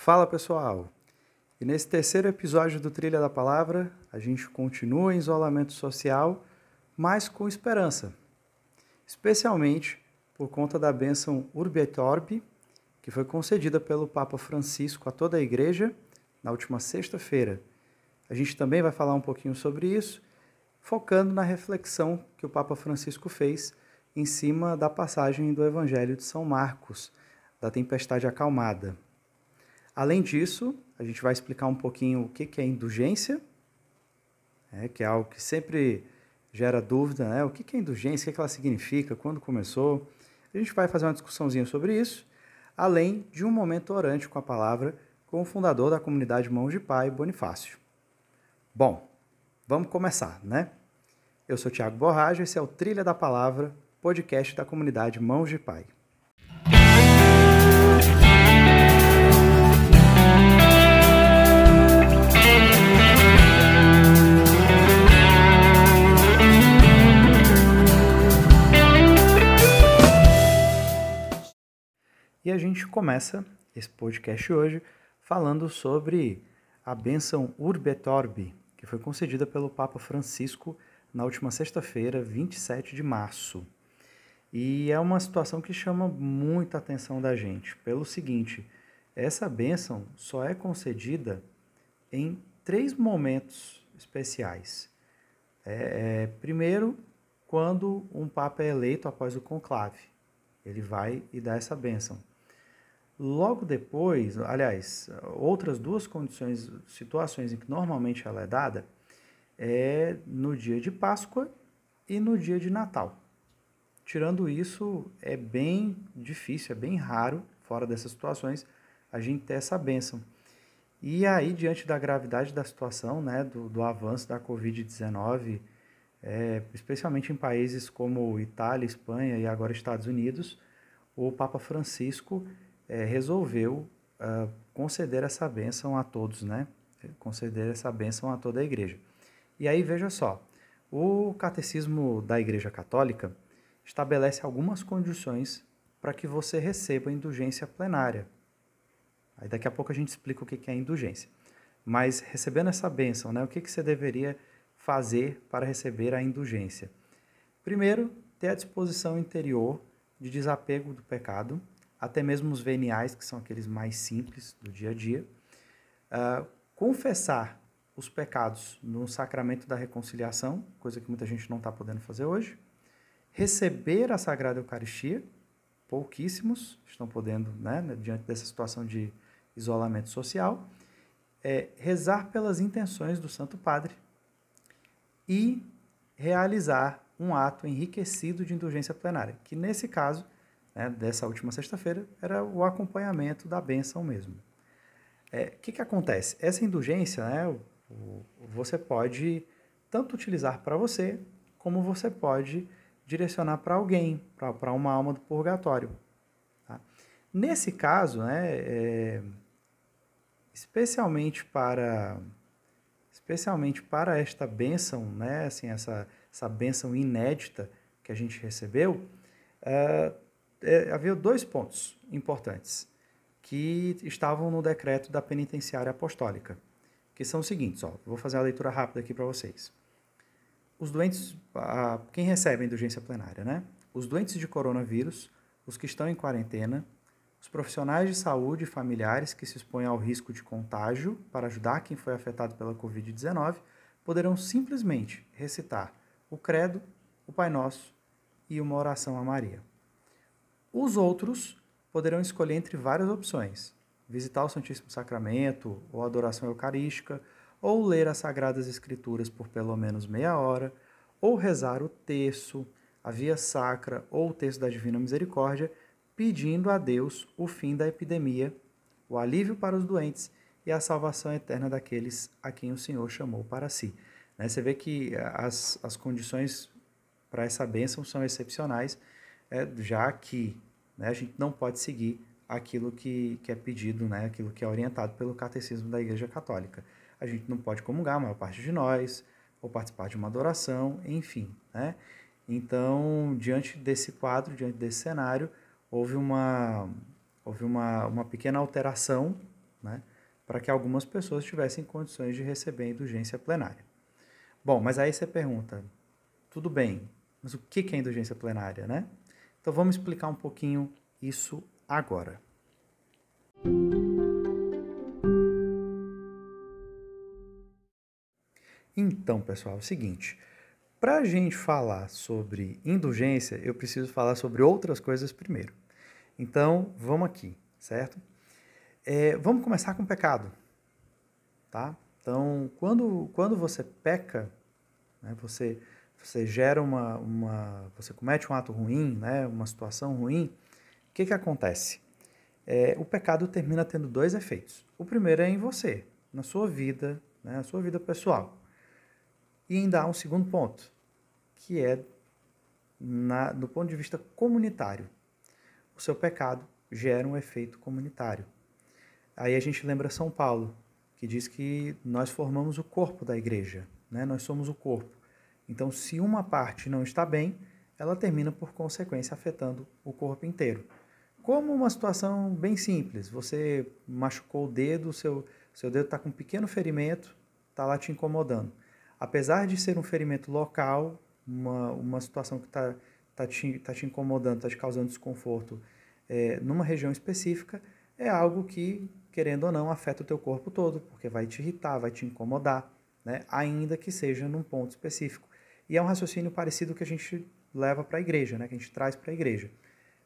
Fala pessoal! E nesse terceiro episódio do Trilha da Palavra, a gente continua em isolamento social, mas com esperança. Especialmente por conta da bênção Urbi et Orbi, que foi concedida pelo Papa Francisco a toda a igreja na última sexta-feira. A gente também vai falar um pouquinho sobre isso, focando na reflexão que o Papa Francisco fez em cima da passagem do Evangelho de São Marcos, da tempestade acalmada. Além disso, a gente vai explicar um pouquinho o que é indulgência, né, que é algo que sempre gera dúvida, né? O que é indulgência, o que ela significa, quando começou. A gente vai fazer uma discussãozinha sobre isso, além de um momento orante com a palavra com o fundador da comunidade Mãos de Pai, Bonifácio. Bom, vamos começar, né? Eu sou Tiago Borrajo, esse é o Trilha da Palavra, podcast da comunidade Mãos de Pai. E a gente começa esse podcast hoje falando sobre a bênção Urbe que foi concedida pelo Papa Francisco na última sexta-feira, 27 de março. E é uma situação que chama muita atenção da gente, pelo seguinte: essa bênção só é concedida em três momentos especiais. É, é, primeiro, quando um Papa é eleito após o conclave, ele vai e dá essa bênção. Logo depois, aliás, outras duas condições, situações em que normalmente ela é dada, é no dia de Páscoa e no dia de Natal. Tirando isso, é bem difícil, é bem raro, fora dessas situações, a gente ter essa bênção. E aí, diante da gravidade da situação, né, do, do avanço da Covid-19, é, especialmente em países como Itália, Espanha e agora Estados Unidos, o Papa Francisco é, resolveu uh, conceder essa bênção a todos, né? Conceder essa bênção a toda a igreja. E aí, veja só, o catecismo da Igreja Católica estabelece algumas condições para que você receba indulgência plenária. Aí daqui a pouco a gente explica o que é indulgência. Mas recebendo essa bênção, né, o que, que você deveria fazer para receber a indulgência? Primeiro, ter a disposição interior de desapego do pecado, até mesmo os veniais, que são aqueles mais simples do dia a dia. Uh, confessar os pecados no sacramento da reconciliação, coisa que muita gente não está podendo fazer hoje. Receber a Sagrada Eucaristia, pouquíssimos estão podendo, né, diante dessa situação de isolamento social. É, rezar pelas intenções do Santo Padre e realizar um ato enriquecido de indulgência plenária, que nesse caso né, dessa última sexta-feira era o acompanhamento da benção mesmo. O é, que, que acontece? Essa indulgência, né, você pode tanto utilizar para você, como você pode direcionar para alguém, para uma alma do purgatório. Tá? Nesse caso, né, é, especialmente para especialmente para esta bênção, né, assim, essa, essa bênção inédita que a gente recebeu, uh, é, havia dois pontos importantes que estavam no decreto da penitenciária apostólica, que são os seguintes, ó, vou fazer uma leitura rápida aqui para vocês. Os doentes, a, quem recebe a indulgência plenária, né? Os doentes de coronavírus, os que estão em quarentena, os profissionais de saúde e familiares que se expõem ao risco de contágio para ajudar quem foi afetado pela Covid-19 poderão simplesmente recitar o Credo, o Pai Nosso e uma oração a Maria. Os outros poderão escolher entre várias opções: visitar o Santíssimo Sacramento, ou adoração eucarística, ou ler as Sagradas Escrituras por pelo menos meia hora, ou rezar o terço, a via sacra ou o terço da Divina Misericórdia, pedindo a Deus o fim da epidemia, o alívio para os doentes e a salvação eterna daqueles a quem o Senhor chamou para si. Né? Você vê que as, as condições para essa bênção são excepcionais, é, já que né, a gente não pode seguir aquilo que, que é pedido, né, aquilo que é orientado pelo catecismo da Igreja Católica. A gente não pode comungar, a maior parte de nós, ou participar de uma adoração, enfim. Né? Então, diante desse quadro, diante desse cenário, houve uma, houve uma, uma pequena alteração né, para que algumas pessoas tivessem condições de receber indulgência plenária. Bom, mas aí você pergunta, tudo bem, mas o que é indulgência plenária, né? Então vamos explicar um pouquinho isso agora. Então, pessoal, é o seguinte: para a gente falar sobre indulgência, eu preciso falar sobre outras coisas primeiro. Então, vamos aqui, certo? É, vamos começar com o pecado, tá? Então, quando, quando você peca, né, você, você gera uma, uma, você comete um ato ruim, né, uma situação ruim, o que, que acontece? É, o pecado termina tendo dois efeitos. O primeiro é em você, na sua vida, né, na sua vida pessoal. E ainda há um segundo ponto, que é na, do ponto de vista comunitário. O seu pecado gera um efeito comunitário. Aí a gente lembra São Paulo, que diz que nós formamos o corpo da igreja, né? nós somos o corpo. Então, se uma parte não está bem, ela termina por consequência afetando o corpo inteiro. Como uma situação bem simples, você machucou o dedo, seu, seu dedo está com um pequeno ferimento, está lá te incomodando. Apesar de ser um ferimento local, uma, uma situação que está tá te, tá te incomodando, está te causando desconforto é, numa região específica, é algo que querendo ou não, afeta o teu corpo todo, porque vai te irritar, vai te incomodar, né? ainda que seja num ponto específico. E é um raciocínio parecido que a gente leva para a igreja, né? que a gente traz para a igreja.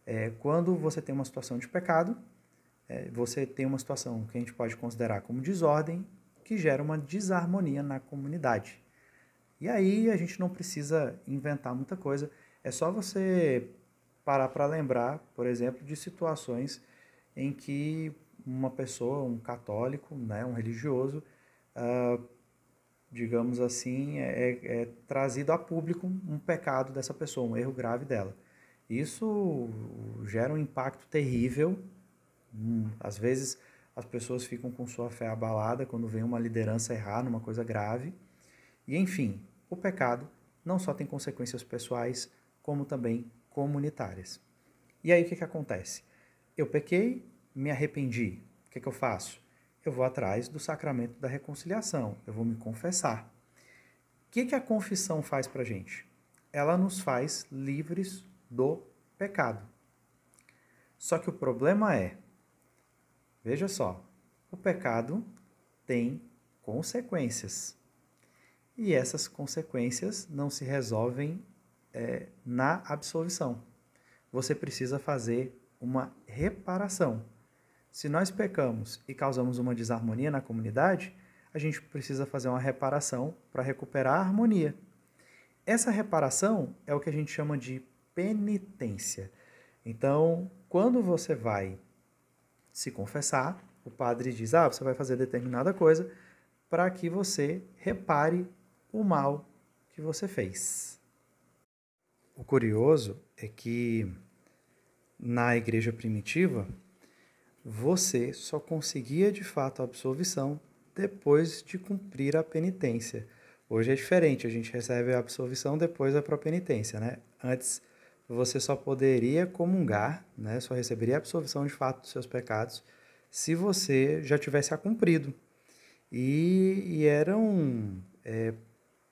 É, quando você tem uma situação de pecado, é, você tem uma situação que a gente pode considerar como desordem, que gera uma desarmonia na comunidade. E aí a gente não precisa inventar muita coisa, é só você parar para lembrar, por exemplo, de situações em que uma pessoa, um católico, né, um religioso, uh, digamos assim, é, é, é, trazido a público um pecado dessa pessoa, um erro grave dela. Isso gera um impacto terrível. Hum, às vezes as pessoas ficam com sua fé abalada quando vem uma liderança errar numa coisa grave. E enfim, o pecado não só tem consequências pessoais, como também comunitárias. E aí o que, que acontece? Eu pequei, me arrependi, o que, que eu faço? Eu vou atrás do sacramento da reconciliação, eu vou me confessar. O que, que a confissão faz para a gente? Ela nos faz livres do pecado. Só que o problema é, veja só, o pecado tem consequências. E essas consequências não se resolvem é, na absolvição. Você precisa fazer uma reparação. Se nós pecamos e causamos uma desarmonia na comunidade, a gente precisa fazer uma reparação para recuperar a harmonia. Essa reparação é o que a gente chama de penitência. Então, quando você vai se confessar, o padre diz: Ah, você vai fazer determinada coisa para que você repare o mal que você fez. O curioso é que na igreja primitiva, você só conseguia de fato a absolvição depois de cumprir a penitência. Hoje é diferente, a gente recebe a absolvição depois da própria penitência, né? Antes você só poderia comungar, né? Só receberia a absolvição de fato dos seus pecados se você já tivesse a cumprido. E, e eram é,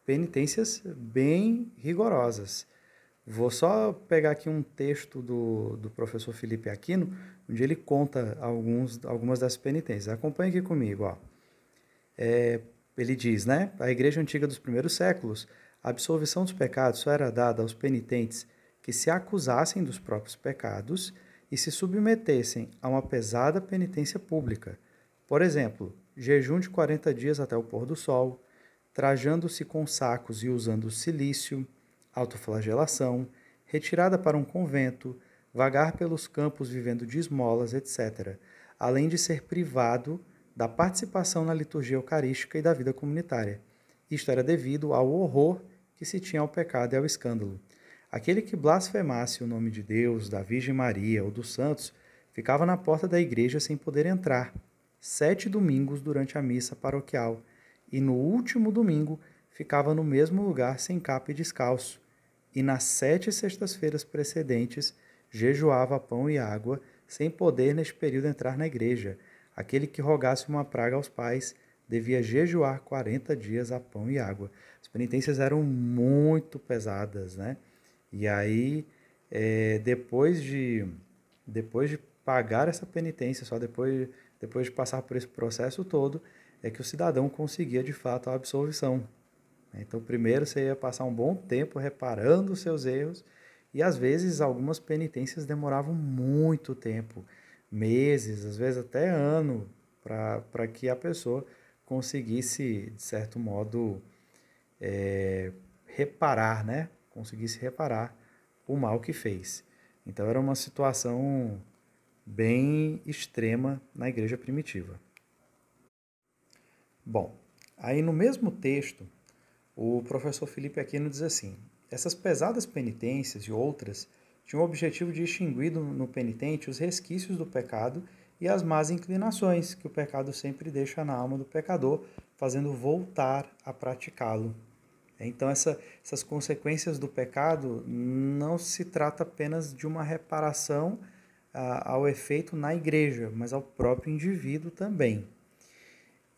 penitências bem rigorosas. Vou só pegar aqui um texto do, do professor Felipe Aquino, onde ele conta alguns, algumas das penitências. Acompanhe aqui comigo. Ó. É, ele diz, né? A igreja antiga dos primeiros séculos, a absolvição dos pecados só era dada aos penitentes que se acusassem dos próprios pecados e se submetessem a uma pesada penitência pública. Por exemplo, jejum de 40 dias até o pôr do sol, trajando-se com sacos e usando silício, autoflagelação, retirada para um convento, vagar pelos campos vivendo de esmolas, etc., além de ser privado da participação na liturgia eucarística e da vida comunitária. Isto era devido ao horror que se tinha ao pecado e ao escândalo. Aquele que blasfemasse o nome de Deus, da Virgem Maria ou dos santos ficava na porta da igreja sem poder entrar, sete domingos durante a missa paroquial, e no último domingo ficava no mesmo lugar sem capa e descalço, e nas sete sextas-feiras precedentes jejuava pão e água, sem poder neste período entrar na igreja. Aquele que rogasse uma praga aos pais devia jejuar 40 dias a pão e água. As penitências eram muito pesadas, né? E aí, é, depois, de, depois de pagar essa penitência, só depois, depois de passar por esse processo todo, é que o cidadão conseguia de fato a absolvição. Então, primeiro você ia passar um bom tempo reparando os seus erros, e às vezes algumas penitências demoravam muito tempo meses, às vezes até ano, para que a pessoa conseguisse, de certo modo, é, reparar, né? Conseguisse reparar o mal que fez. Então era uma situação bem extrema na igreja primitiva. Bom, aí no mesmo texto, o professor Felipe Aquino diz assim: essas pesadas penitências e outras tinham o objetivo de extinguir no penitente os resquícios do pecado e as más inclinações que o pecado sempre deixa na alma do pecador, fazendo voltar a praticá-lo. Então, essa, essas consequências do pecado não se trata apenas de uma reparação ah, ao efeito na igreja, mas ao próprio indivíduo também.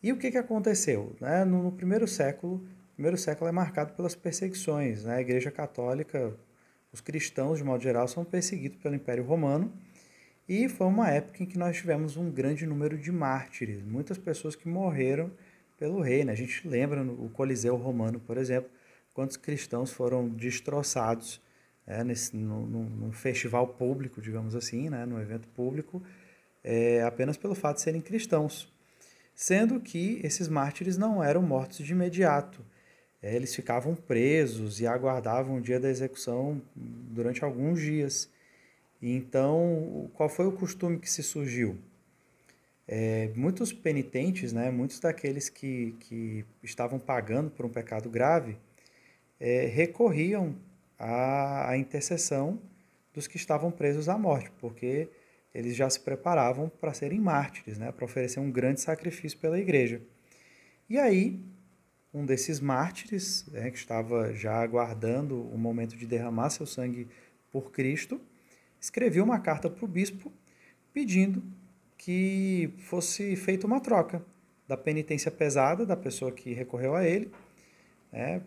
E o que, que aconteceu? Né? No, no primeiro século, o primeiro século é marcado pelas perseguições. Né? A Igreja Católica, os cristãos, de modo geral, são perseguidos pelo Império Romano e foi uma época em que nós tivemos um grande número de mártires, muitas pessoas que morreram pelo rei. Né? A gente lembra o Coliseu Romano, por exemplo, quantos cristãos foram destroçados é, nesse, no, no, num festival público, digamos assim, né? num evento público, é, apenas pelo fato de serem cristãos. Sendo que esses mártires não eram mortos de imediato. É, eles ficavam presos e aguardavam o dia da execução durante alguns dias. Então, qual foi o costume que se surgiu? É, muitos penitentes, né, muitos daqueles que, que estavam pagando por um pecado grave, é, recorriam à, à intercessão dos que estavam presos à morte, porque eles já se preparavam para serem mártires, né, para oferecer um grande sacrifício pela igreja. E aí, um desses mártires, né, que estava já aguardando o momento de derramar seu sangue por Cristo, escreveu uma carta para o bispo pedindo que fosse feita uma troca da penitência pesada da pessoa que recorreu a ele, né,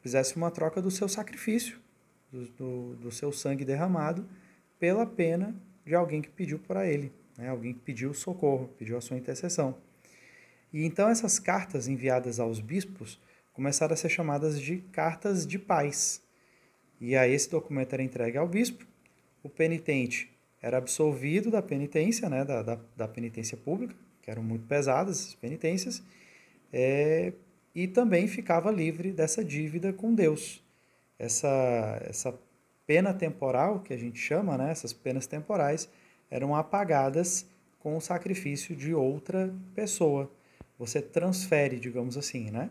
fizesse uma troca do seu sacrifício, do, do, do, seu sangue derramado, pela pena de alguém que pediu para ele, né, alguém que pediu socorro, pediu a sua intercessão. E então essas cartas enviadas aos bispos começaram a ser chamadas de cartas de paz. E aí esse documento era entregue ao bispo, o penitente era absolvido da penitência, né, da, da, da penitência pública, que eram muito pesadas essas penitências, é, e também ficava livre dessa dívida com Deus. Essa, essa pena temporal, que a gente chama, né, essas penas temporais, eram apagadas com o sacrifício de outra pessoa. Você transfere, digamos assim, né?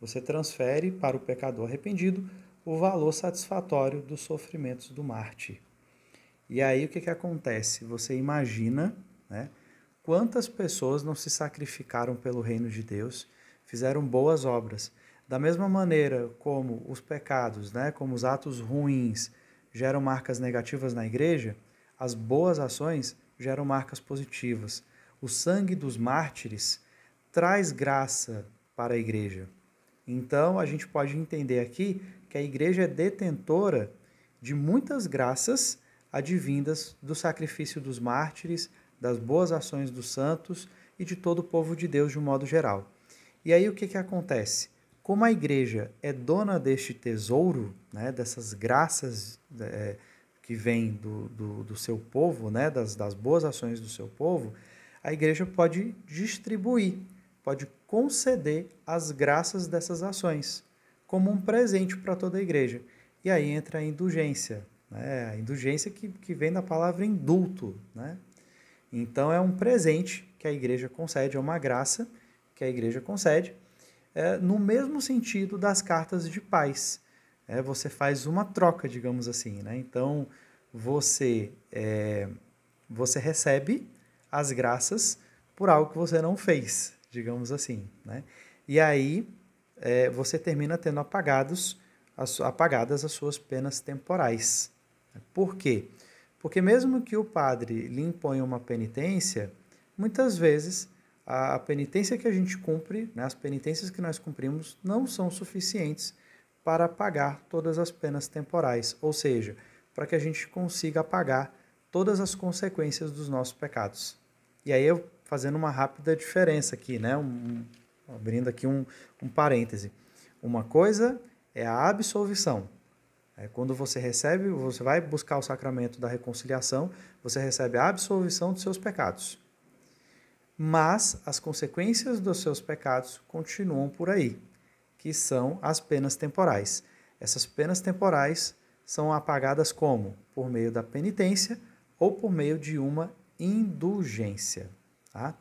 Você transfere para o pecador arrependido o valor satisfatório dos sofrimentos do mártir. E aí o que, que acontece? Você imagina né, quantas pessoas não se sacrificaram pelo reino de Deus, fizeram boas obras. Da mesma maneira como os pecados, né, como os atos ruins geram marcas negativas na igreja, as boas ações geram marcas positivas. O sangue dos mártires traz graça para a igreja. Então a gente pode entender aqui que a igreja é detentora de muitas graças advindas do sacrifício dos mártires, das boas ações dos santos e de todo o povo de Deus de um modo geral. E aí o que, que acontece? Como a igreja é dona deste tesouro, né, dessas graças é, que vêm do, do, do, seu povo, né, das, das boas ações do seu povo, a igreja pode distribuir, pode conceder as graças dessas ações como um presente para toda a igreja. E aí entra a indulgência, né? A indulgência que, que vem da palavra indulto. Né? Então, é um presente que a igreja concede, é uma graça que a igreja concede, é, no mesmo sentido das cartas de paz. É, você faz uma troca, digamos assim. Né? Então, você, é, você recebe as graças por algo que você não fez, digamos assim. Né? E aí, é, você termina tendo apagados, as, apagadas as suas penas temporais. Por quê? Porque mesmo que o padre lhe imponha uma penitência, muitas vezes a penitência que a gente cumpre, né, as penitências que nós cumprimos, não são suficientes para pagar todas as penas temporais, ou seja, para que a gente consiga pagar todas as consequências dos nossos pecados. E aí eu fazendo uma rápida diferença aqui, né? Um, abrindo aqui um, um parêntese. Uma coisa é a absolvição. É quando você recebe, você vai buscar o sacramento da reconciliação, você recebe a absolvição dos seus pecados. Mas as consequências dos seus pecados continuam por aí, que são as penas temporais. Essas penas temporais são apagadas como? Por meio da penitência ou por meio de uma indulgência. Tá?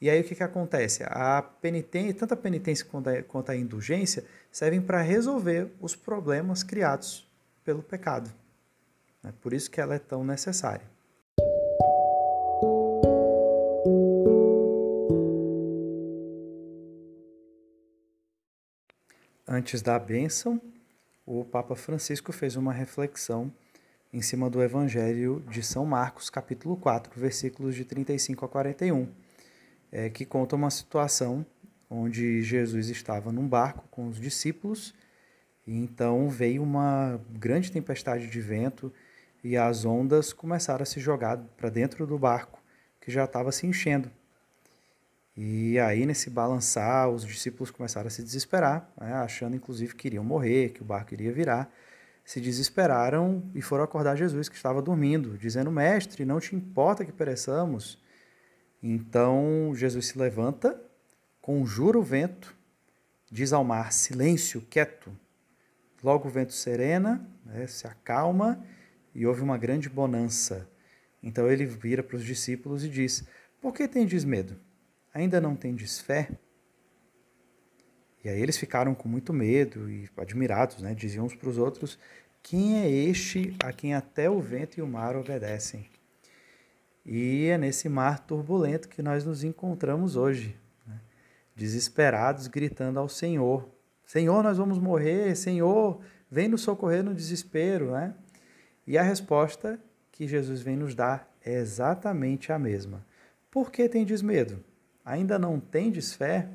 E aí o que, que acontece? A penitência, tanto a penitência quanto a, quanto a indulgência servem para resolver os problemas criados pelo pecado. É por isso que ela é tão necessária. Antes da bênção, o Papa Francisco fez uma reflexão em cima do Evangelho de São Marcos, capítulo 4, versículos de 35 a 41 é, que conta uma situação onde Jesus estava num barco com os discípulos e então veio uma grande tempestade de vento e as ondas começaram a se jogar para dentro do barco que já estava se enchendo. E aí, nesse balançar, os discípulos começaram a se desesperar, né, achando inclusive que iriam morrer, que o barco iria virar. Se desesperaram e foram acordar Jesus, que estava dormindo, dizendo: Mestre, não te importa que pereçamos? Então Jesus se levanta, conjura o vento, diz ao mar: silêncio, quieto. Logo o vento serena, né, se acalma e houve uma grande bonança. Então ele vira para os discípulos e diz: Por que tendes medo? Ainda não tendes fé? E aí eles ficaram com muito medo e admirados, né? diziam uns para os outros: Quem é este a quem até o vento e o mar obedecem? E é nesse mar turbulento que nós nos encontramos hoje, né? desesperados, gritando ao Senhor: Senhor, nós vamos morrer, Senhor, vem nos socorrer no desespero. Né? E a resposta que Jesus vem nos dar é exatamente a mesma. Por que tendes medo? Ainda não tendes fé?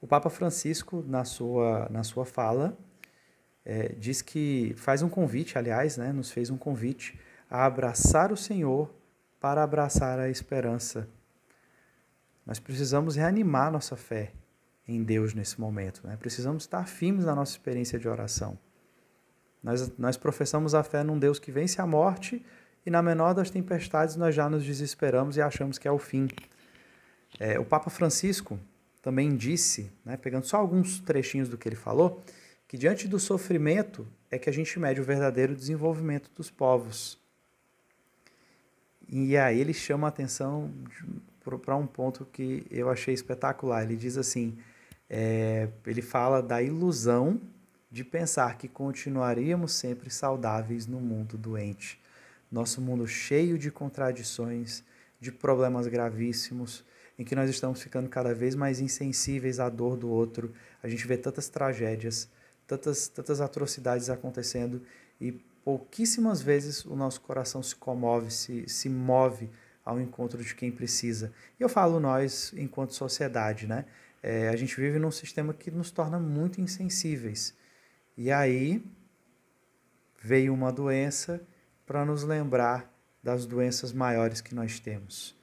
O Papa Francisco, na sua, na sua fala, é, diz que faz um convite, aliás, né, nos fez um convite a abraçar o Senhor para abraçar a esperança. Nós precisamos reanimar nossa fé em Deus nesse momento. Né? Precisamos estar firmes na nossa experiência de oração. Nós, nós professamos a fé num Deus que vence a morte e na menor das tempestades nós já nos desesperamos e achamos que é o fim. É, o Papa Francisco também disse, né, pegando só alguns trechinhos do que ele falou, que diante do sofrimento é que a gente mede o verdadeiro desenvolvimento dos povos. E aí ele chama a atenção para um ponto que eu achei espetacular. Ele diz assim: é, ele fala da ilusão de pensar que continuaríamos sempre saudáveis no mundo doente. Nosso mundo cheio de contradições, de problemas gravíssimos, em que nós estamos ficando cada vez mais insensíveis à dor do outro. A gente vê tantas tragédias, tantas, tantas atrocidades acontecendo e pouquíssimas vezes o nosso coração se comove, se, se move ao encontro de quem precisa. E eu falo nós enquanto sociedade, né? É, a gente vive num sistema que nos torna muito insensíveis. E aí veio uma doença para nos lembrar das doenças maiores que nós temos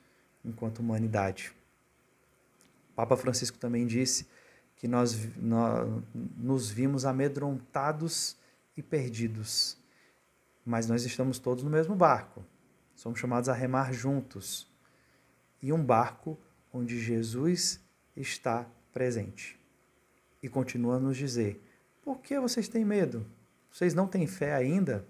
enquanto humanidade. Papa Francisco também disse que nós, nós nos vimos amedrontados e perdidos mas nós estamos todos no mesmo barco. Somos chamados a remar juntos. E um barco onde Jesus está presente. E continua a nos dizer: por que vocês têm medo? Vocês não têm fé ainda?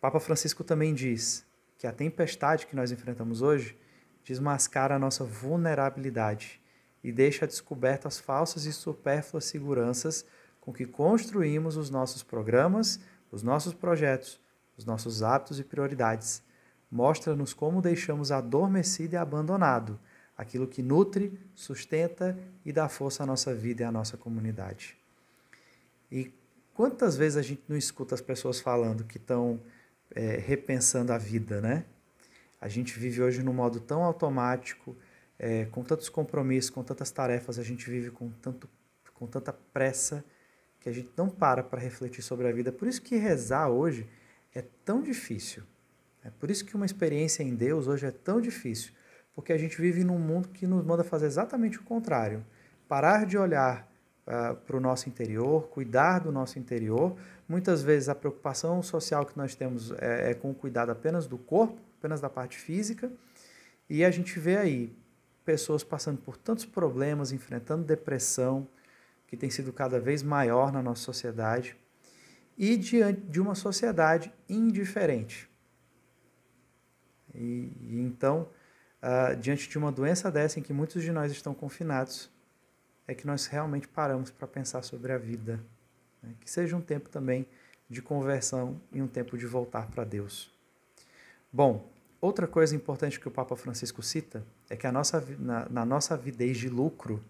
Papa Francisco também diz que a tempestade que nós enfrentamos hoje desmascara a nossa vulnerabilidade e deixa descoberto as falsas e supérfluas seguranças com que construímos os nossos programas, os nossos projetos, os nossos hábitos e prioridades. Mostra-nos como deixamos adormecido e abandonado aquilo que nutre, sustenta e dá força à nossa vida e à nossa comunidade. E quantas vezes a gente não escuta as pessoas falando que estão é, repensando a vida, né? A gente vive hoje num modo tão automático, é, com tantos compromissos, com tantas tarefas, a gente vive com, tanto, com tanta pressa que a gente não para para refletir sobre a vida. Por isso que rezar hoje é tão difícil. É por isso que uma experiência em Deus hoje é tão difícil, porque a gente vive num mundo que nos manda fazer exatamente o contrário. Parar de olhar uh, ah, para o nosso interior, cuidar do nosso interior. Muitas vezes a preocupação social que nós temos é, é com o cuidado apenas do corpo, apenas da parte física, e a gente vê aí pessoas passando por tantos problemas, enfrentando depressão, que tem sido cada vez maior na nossa sociedade, e diante de uma sociedade indiferente. E, e então, uh, diante de uma doença dessa em que muitos de nós estão confinados, é que nós realmente paramos para pensar sobre a vida. Né? Que seja um tempo também de conversão e um tempo de voltar para Deus. Bom, outra coisa importante que o Papa Francisco cita é que a nossa, na, na nossa avidez de lucro,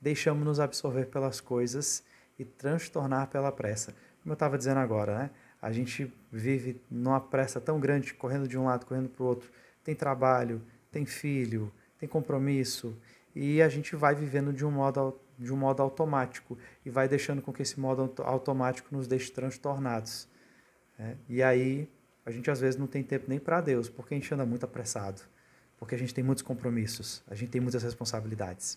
deixamos nos absorver pelas coisas e transtornar pela pressa. Como eu estava dizendo agora, né? a gente vive numa pressa tão grande, correndo de um lado, correndo para o outro. Tem trabalho, tem filho, tem compromisso, e a gente vai vivendo de um modo, de um modo automático e vai deixando com que esse modo automático nos deixe transtornados. Né? E aí a gente às vezes não tem tempo nem para Deus, porque a gente anda muito apressado, porque a gente tem muitos compromissos, a gente tem muitas responsabilidades.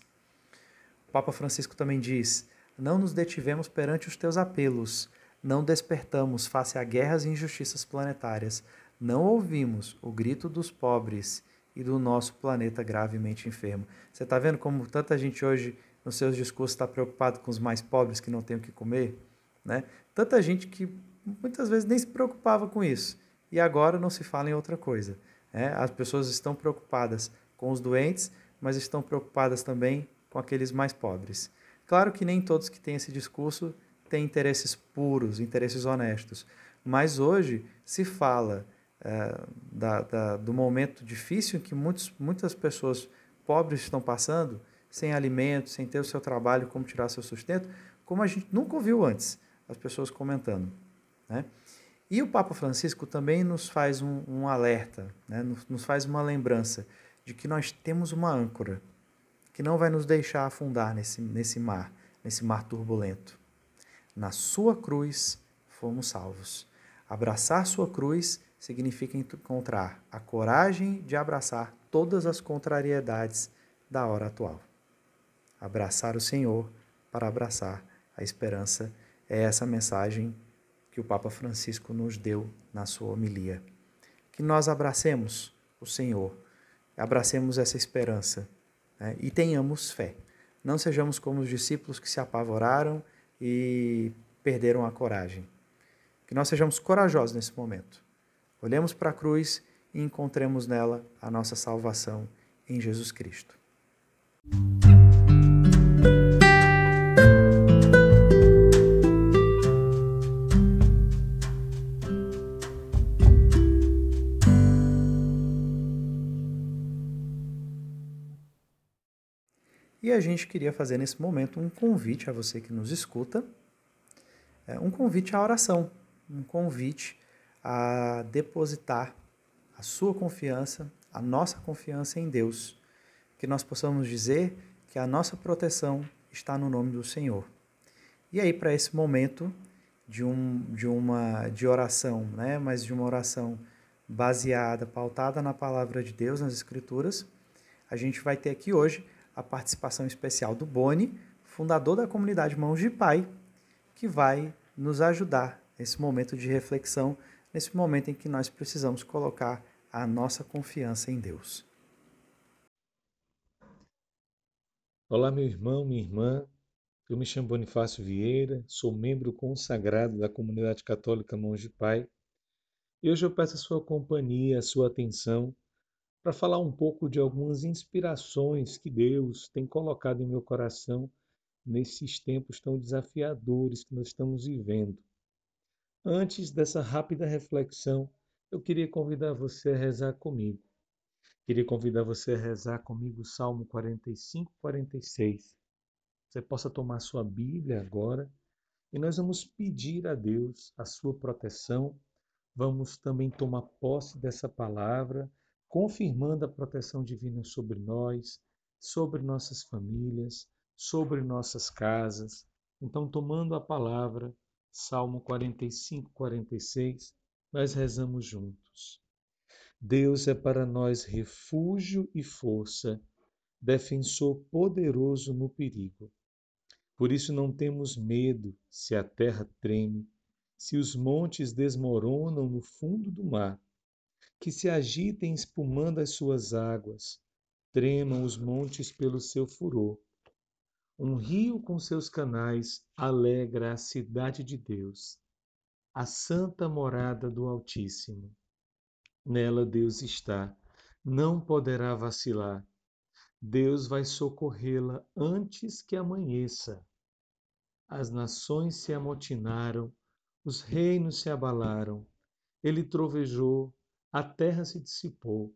O Papa Francisco também diz: Não nos detivemos perante os teus apelos, não despertamos face a guerras e injustiças planetárias, não ouvimos o grito dos pobres e do nosso planeta gravemente enfermo. Você está vendo como tanta gente hoje, nos seus discursos, está preocupado com os mais pobres que não têm o que comer? Né? Tanta gente que muitas vezes nem se preocupava com isso e agora não se fala em outra coisa. Né? As pessoas estão preocupadas com os doentes, mas estão preocupadas também com aqueles mais pobres. Claro que nem todos que têm esse discurso têm interesses puros, interesses honestos, mas hoje se fala é, da, da, do momento difícil que muitos, muitas pessoas pobres estão passando, sem alimento, sem ter o seu trabalho, como tirar seu sustento, como a gente nunca ouviu antes, as pessoas comentando. Né? E o Papa Francisco também nos faz um, um alerta, né? nos, nos faz uma lembrança de que nós temos uma âncora que não vai nos deixar afundar nesse, nesse mar, nesse mar turbulento. Na sua cruz fomos salvos. Abraçar sua cruz significa encontrar a coragem de abraçar todas as contrariedades da hora atual. Abraçar o Senhor para abraçar a esperança é essa mensagem que o Papa Francisco nos deu na sua homilia. Que nós abracemos o Senhor, abracemos essa esperança né, e tenhamos fé. Não sejamos como os discípulos que se apavoraram e perderam a coragem. Que nós sejamos corajosos nesse momento. Olhemos para a cruz e encontremos nela a nossa salvação em Jesus Cristo. E a gente queria fazer nesse momento um convite a você que nos escuta, é, um convite à oração, um convite a depositar a sua confiança, a nossa confiança em Deus, que nós possamos dizer que a nossa proteção está no nome do Senhor. E aí para esse momento de um de uma de oração, né, mas de uma oração baseada, pautada na palavra de Deus, nas escrituras, a gente vai ter aqui hoje a participação especial do Boni, fundador da comunidade Mãos de Pai, que vai nos ajudar nesse momento de reflexão, nesse momento em que nós precisamos colocar a nossa confiança em Deus. Olá, meu irmão, minha irmã. Eu me chamo Bonifácio Vieira, sou membro consagrado da comunidade católica Mãos de Pai. E hoje eu peço a sua companhia, a sua atenção para falar um pouco de algumas inspirações que Deus tem colocado em meu coração nesses tempos tão desafiadores que nós estamos vivendo. Antes dessa rápida reflexão, eu queria convidar você a rezar comigo. Queria convidar você a rezar comigo o Salmo 45, 46. Você possa tomar sua Bíblia agora e nós vamos pedir a Deus a sua proteção. Vamos também tomar posse dessa palavra confirmando a proteção divina sobre nós, sobre nossas famílias, sobre nossas casas. Então, tomando a palavra, Salmo 45, 46, nós rezamos juntos. Deus é para nós refúgio e força, defensor poderoso no perigo. Por isso não temos medo se a terra treme, se os montes desmoronam no fundo do mar, que se agitem espumando as suas águas, tremam os montes pelo seu furor. Um rio com seus canais alegra a cidade de Deus, a santa morada do Altíssimo. Nela Deus está, não poderá vacilar. Deus vai socorrê-la antes que amanheça. As nações se amotinaram, os reinos se abalaram. Ele trovejou, a terra se dissipou.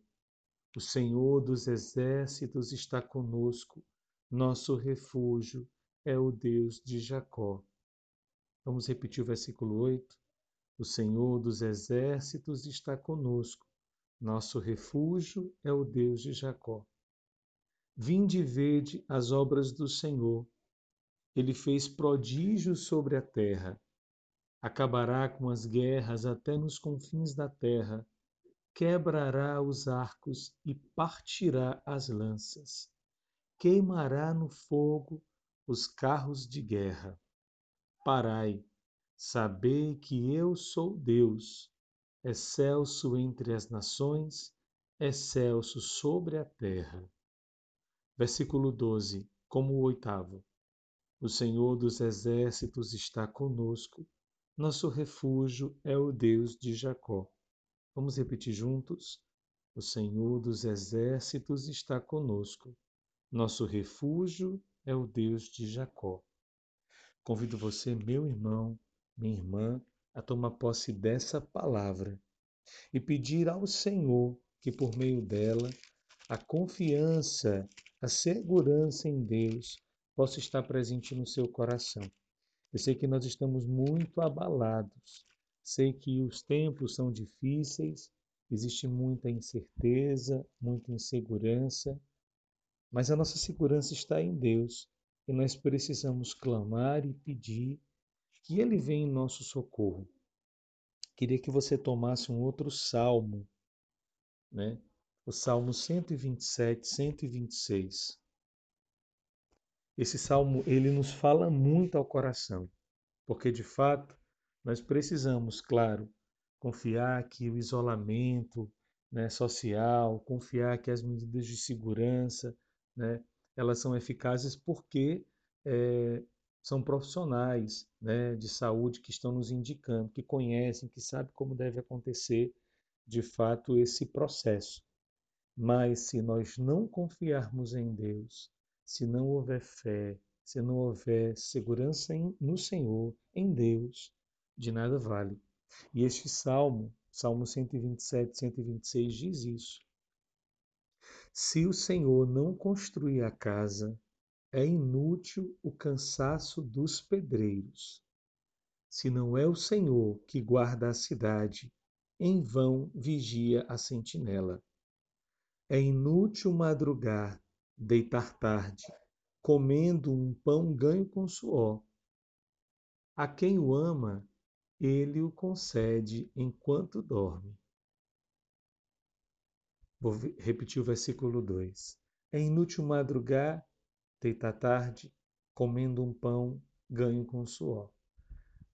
O Senhor dos exércitos está conosco nosso refúgio é o Deus de Jacó. Vamos repetir o versículo 8. O Senhor dos exércitos está conosco. Nosso refúgio é o Deus de Jacó. Vinde e vede as obras do Senhor. Ele fez prodígios sobre a terra. Acabará com as guerras até nos confins da terra. Quebrará os arcos e partirá as lanças queimará no fogo os carros de guerra. Parai, sabei que eu sou Deus, excelso entre as nações, excelso sobre a terra. Versículo 12, como o oitavo. O Senhor dos exércitos está conosco, nosso refúgio é o Deus de Jacó. Vamos repetir juntos? O Senhor dos exércitos está conosco, nosso refúgio é o Deus de Jacó. Convido você, meu irmão, minha irmã, a tomar posse dessa palavra e pedir ao Senhor que, por meio dela, a confiança, a segurança em Deus possa estar presente no seu coração. Eu sei que nós estamos muito abalados, sei que os tempos são difíceis, existe muita incerteza, muita insegurança, mas a nossa segurança está em Deus e nós precisamos clamar e pedir que Ele venha em nosso socorro. Queria que você tomasse um outro salmo, né? o Salmo 127, 126. Esse salmo ele nos fala muito ao coração, porque de fato nós precisamos, claro, confiar que o isolamento né, social, confiar que as medidas de segurança né, elas são eficazes porque é, são profissionais né, de saúde que estão nos indicando, que conhecem, que sabem como deve acontecer de fato esse processo. Mas se nós não confiarmos em Deus, se não houver fé, se não houver segurança em, no Senhor, em Deus, de nada vale. E este salmo, Salmo 127, 126, diz isso. Se o Senhor não construir a casa, é inútil o cansaço dos pedreiros. Se não é o Senhor que guarda a cidade, em vão vigia a sentinela. É inútil madrugar, deitar tarde, comendo um pão ganho com suor. A quem o ama, ele o concede enquanto dorme. Vou repetir o versículo 2. É inútil madrugar, deitar tarde, comendo um pão ganho com suor.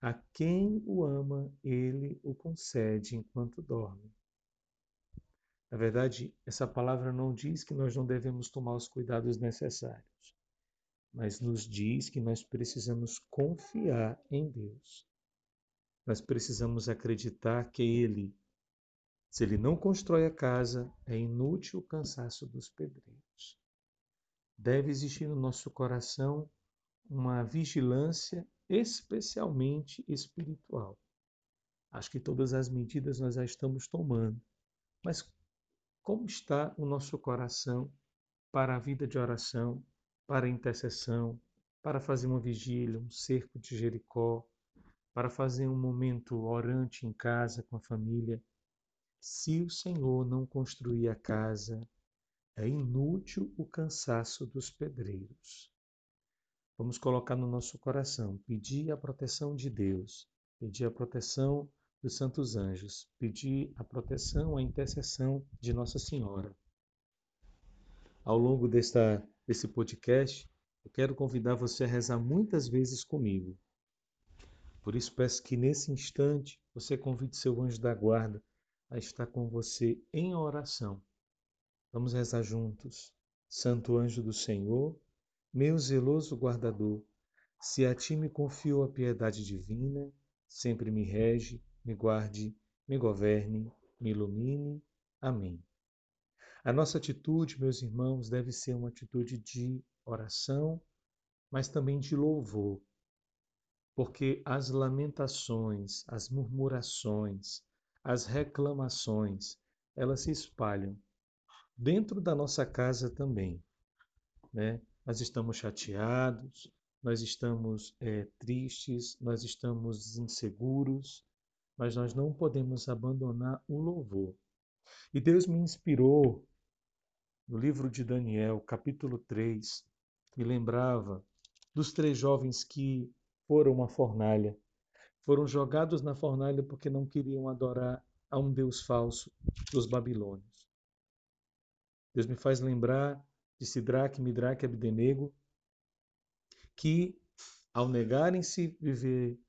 A quem o ama, ele o concede enquanto dorme. Na verdade, essa palavra não diz que nós não devemos tomar os cuidados necessários, mas nos diz que nós precisamos confiar em Deus. Nós precisamos acreditar que Ele se ele não constrói a casa, é inútil o cansaço dos pedreiros. Deve existir no nosso coração uma vigilância especialmente espiritual. Acho que todas as medidas nós já estamos tomando, mas como está o nosso coração para a vida de oração, para a intercessão, para fazer uma vigília, um cerco de Jericó, para fazer um momento orante em casa com a família? Se o Senhor não construir a casa, é inútil o cansaço dos pedreiros. Vamos colocar no nosso coração, pedir a proteção de Deus, pedir a proteção dos santos anjos, pedir a proteção, a intercessão de Nossa Senhora. Ao longo desta, desse podcast, eu quero convidar você a rezar muitas vezes comigo. Por isso peço que nesse instante você convide seu anjo da guarda a estar com você em oração. Vamos rezar juntos. Santo anjo do Senhor, meu zeloso guardador, se a ti me confio a piedade divina, sempre me rege, me guarde, me governe, me ilumine. Amém. A nossa atitude, meus irmãos, deve ser uma atitude de oração, mas também de louvor porque as lamentações, as murmurações, as reclamações, elas se espalham dentro da nossa casa também. Né? Nós estamos chateados, nós estamos é, tristes, nós estamos inseguros, mas nós não podemos abandonar o louvor. E Deus me inspirou no livro de Daniel, capítulo 3, me lembrava dos três jovens que foram uma fornalha. Foram jogados na fornalha porque não queriam adorar a um Deus falso dos babilônios. Deus me faz lembrar de Sidraque, Midraque e Abdenego, que ao negarem-se viver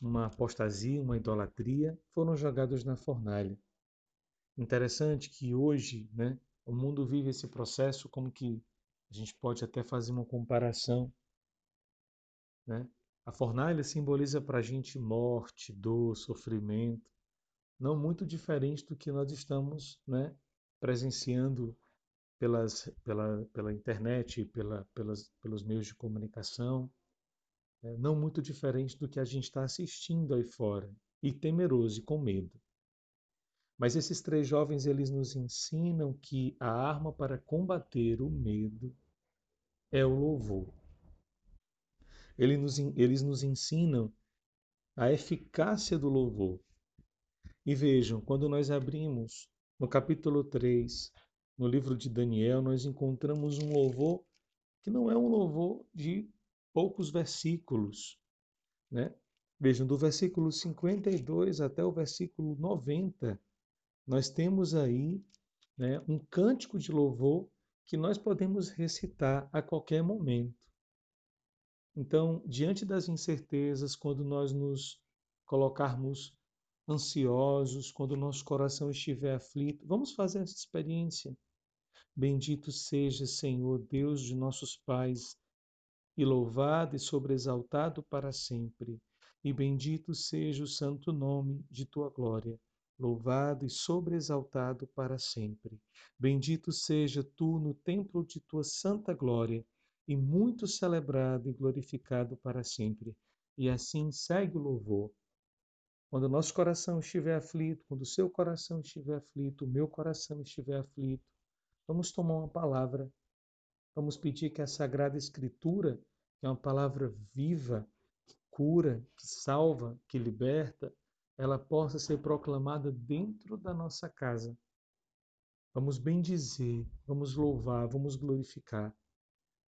uma apostasia, uma idolatria, foram jogados na fornalha. Interessante que hoje, né, o mundo vive esse processo como que a gente pode até fazer uma comparação, né? A fornalha simboliza para a gente morte, dor, sofrimento, não muito diferente do que nós estamos né, presenciando pelas, pela, pela internet, pela, pelas, pelos meios de comunicação, é, não muito diferente do que a gente está assistindo aí fora, e temeroso e com medo. Mas esses três jovens eles nos ensinam que a arma para combater o medo é o louvor. Eles nos, eles nos ensinam a eficácia do louvor. E vejam, quando nós abrimos no capítulo 3, no livro de Daniel, nós encontramos um louvor que não é um louvor de poucos versículos. Né? Vejam, do versículo 52 até o versículo 90, nós temos aí né, um cântico de louvor que nós podemos recitar a qualquer momento. Então, diante das incertezas, quando nós nos colocarmos ansiosos, quando nosso coração estiver aflito, vamos fazer essa experiência. Bendito seja, Senhor, Deus de nossos pais, e louvado e sobreexaltado para sempre. E bendito seja o santo nome de tua glória, louvado e sobreexaltado para sempre. Bendito seja tu no templo de tua santa glória e muito celebrado e glorificado para sempre. E assim segue o louvor. Quando o nosso coração estiver aflito, quando o seu coração estiver aflito, o meu coração estiver aflito, vamos tomar uma palavra. Vamos pedir que a Sagrada Escritura, que é uma palavra viva, que cura, que salva, que liberta, ela possa ser proclamada dentro da nossa casa. Vamos bendizer, vamos louvar, vamos glorificar.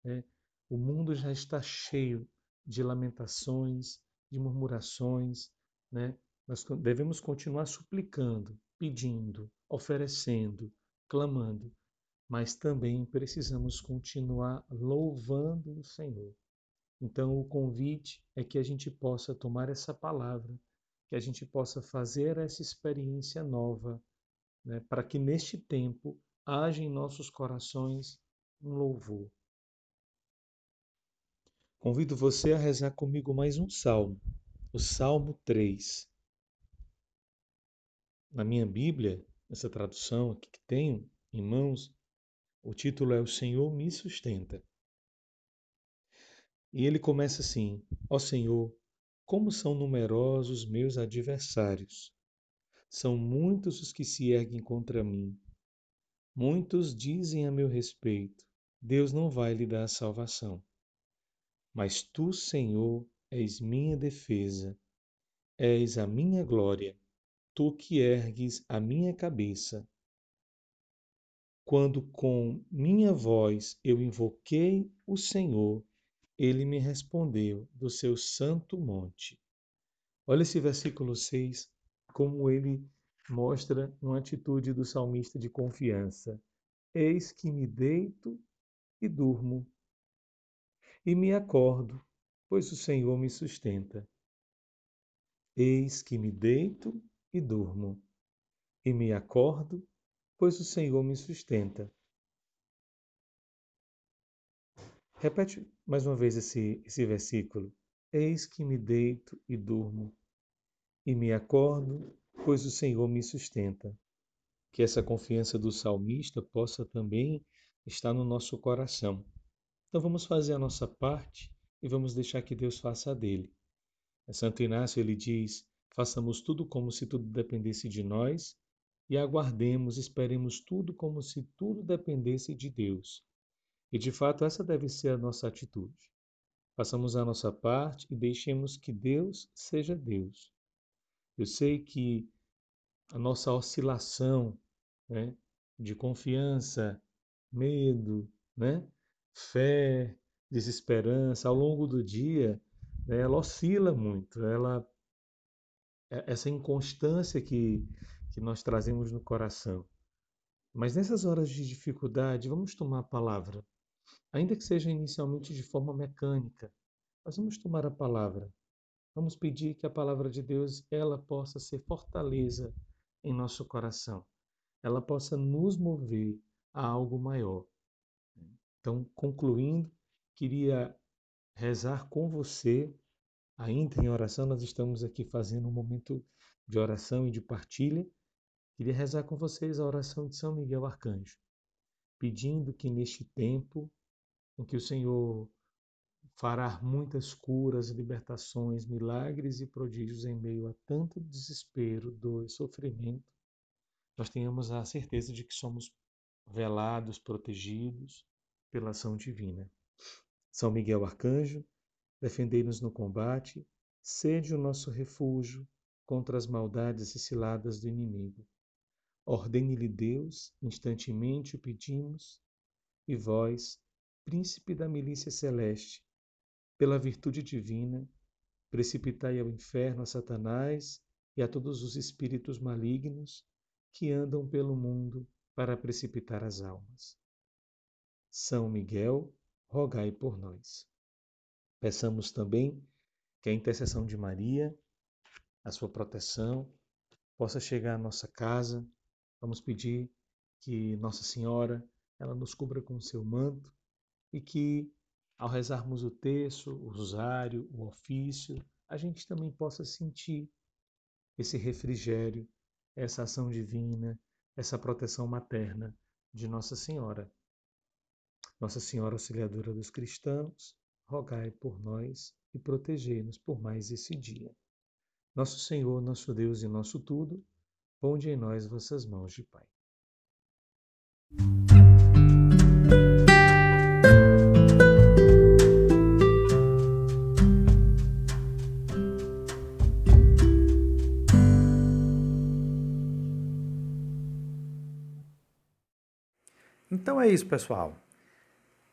Né? O mundo já está cheio de lamentações, de murmurações. Né? Nós devemos continuar suplicando, pedindo, oferecendo, clamando, mas também precisamos continuar louvando o Senhor. Então, o convite é que a gente possa tomar essa palavra, que a gente possa fazer essa experiência nova, né, para que neste tempo haja em nossos corações um louvor, Convido você a rezar comigo mais um salmo, o Salmo 3. Na minha Bíblia, essa tradução aqui que tenho em mãos, o título é O Senhor me sustenta. E ele começa assim: Ó Senhor, como são numerosos meus adversários. São muitos os que se erguem contra mim. Muitos dizem a meu respeito: Deus não vai lhe dar salvação. Mas tu, Senhor, és minha defesa, és a minha glória. tu que ergues a minha cabeça. Quando com minha voz eu invoquei o Senhor, ele me respondeu do seu santo monte. Olha esse versículo 6, como ele mostra uma atitude do salmista de confiança. Eis que me deito e durmo, e me acordo, pois o Senhor me sustenta. Eis que me deito e durmo, e me acordo, pois o Senhor me sustenta. Repete mais uma vez esse, esse versículo. Eis que me deito e durmo, e me acordo, pois o Senhor me sustenta. Que essa confiança do salmista possa também estar no nosso coração. Então vamos fazer a nossa parte e vamos deixar que Deus faça a dele. Santo Inácio ele diz: façamos tudo como se tudo dependesse de nós e aguardemos, esperemos tudo como se tudo dependesse de Deus. E de fato essa deve ser a nossa atitude. Façamos a nossa parte e deixemos que Deus seja Deus. Eu sei que a nossa oscilação né, de confiança, medo, né, fé, desesperança ao longo do dia, né, ela oscila muito. Ela, é, essa inconstância que, que nós trazemos no coração. Mas nessas horas de dificuldade, vamos tomar a palavra ainda que seja inicialmente de forma mecânica. Mas vamos tomar a palavra. Vamos pedir que a palavra de Deus ela possa ser fortaleza em nosso coração. Ela possa nos mover a algo maior. Então, concluindo, queria rezar com você. Ainda em oração, nós estamos aqui fazendo um momento de oração e de partilha. Queria rezar com vocês a oração de São Miguel Arcanjo, pedindo que neste tempo em que o Senhor fará muitas curas, libertações, milagres e prodígios em meio a tanto desespero, dor e sofrimento, nós tenhamos a certeza de que somos velados, protegidos pela ação divina. São Miguel Arcanjo, defendei-nos no combate, sede o nosso refúgio contra as maldades e ciladas do inimigo. Ordene-lhe Deus, instantemente o pedimos, e vós, príncipe da milícia celeste, pela virtude divina, precipitai ao inferno a Satanás e a todos os espíritos malignos que andam pelo mundo para precipitar as almas. São Miguel, rogai por nós. Peçamos também que a intercessão de Maria, a sua proteção, possa chegar à nossa casa. Vamos pedir que Nossa Senhora ela nos cubra com o seu manto e que, ao rezarmos o terço, o rosário, o ofício, a gente também possa sentir esse refrigério, essa ação divina, essa proteção materna de Nossa Senhora. Nossa Senhora Auxiliadora dos Cristãos, rogai por nós e protegei-nos por mais esse dia. Nosso Senhor, nosso Deus e nosso tudo, ponde em nós vossas mãos de Pai. Então é isso, pessoal.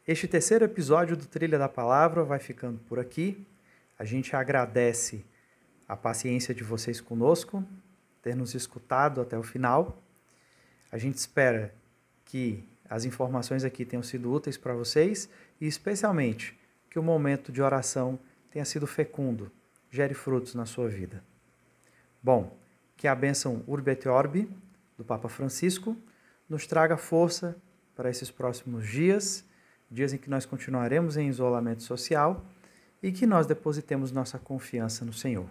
Este terceiro episódio do Trilha da Palavra vai ficando por aqui. A gente agradece a paciência de vocês conosco, ter nos escutado até o final. A gente espera que as informações aqui tenham sido úteis para vocês e, especialmente, que o momento de oração tenha sido fecundo, gere frutos na sua vida. Bom, que a bênção Urbi et Orbi do Papa Francisco nos traga força para esses próximos dias, dias em que nós continuaremos em isolamento social e que nós depositemos nossa confiança no Senhor.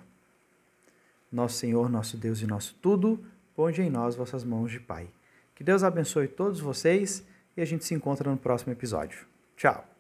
Nosso Senhor, nosso Deus e nosso tudo, ponde em nós vossas mãos de Pai. Que Deus abençoe todos vocês e a gente se encontra no próximo episódio. Tchau!